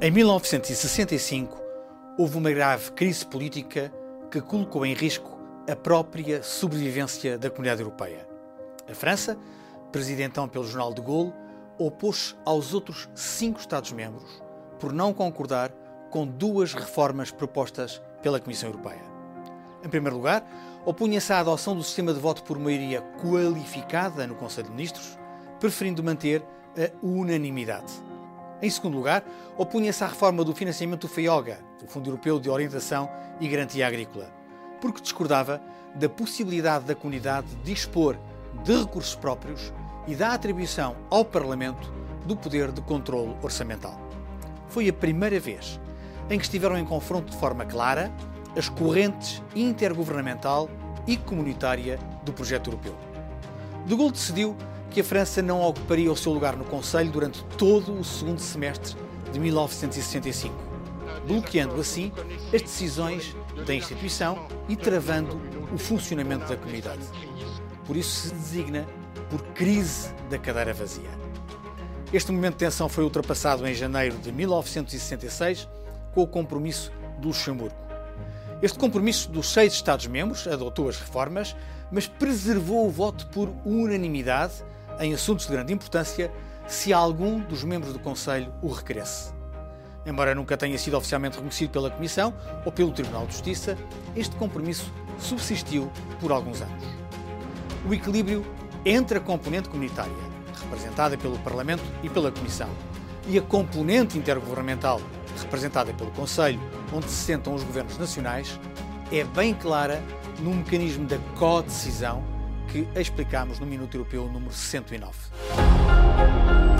Em 1965, houve uma grave crise política que colocou em risco a própria sobrevivência da comunidade europeia. A França, presidida então pelo Jornal de Gaulle, opôs-se aos outros cinco Estados-membros por não concordar com duas reformas propostas pela Comissão Europeia. Em primeiro lugar, opunha-se à adoção do sistema de voto por maioria qualificada no Conselho de Ministros, preferindo manter a unanimidade. Em segundo lugar, opunha-se à reforma do financiamento do FEOGA, o Fundo Europeu de Orientação e Garantia Agrícola, porque discordava da possibilidade da comunidade dispor de recursos próprios e da atribuição ao Parlamento do poder de controle orçamental. Foi a primeira vez em que estiveram em confronto de forma clara as correntes intergovernamental e comunitária do projeto europeu. De Gaulle decidiu que a França não ocuparia o seu lugar no Conselho durante todo o segundo semestre de 1965, bloqueando assim as decisões da instituição e travando o funcionamento da comunidade. Por isso se designa por crise da cadeira vazia. Este momento de tensão foi ultrapassado em janeiro de 1966 com o compromisso do Luxemburgo. Este compromisso dos seis Estados-membros adotou as reformas, mas preservou o voto por unanimidade em assuntos de grande importância se algum dos membros do Conselho o requeresse. Embora nunca tenha sido oficialmente reconhecido pela Comissão ou pelo Tribunal de Justiça, este compromisso subsistiu por alguns anos. O equilíbrio entre a componente comunitária, representada pelo Parlamento e pela Comissão, e a componente intergovernamental, representada pelo Conselho, onde se sentam os governos nacionais, é bem clara no mecanismo da co-decisão que explicamos no Minuto Europeu número 109.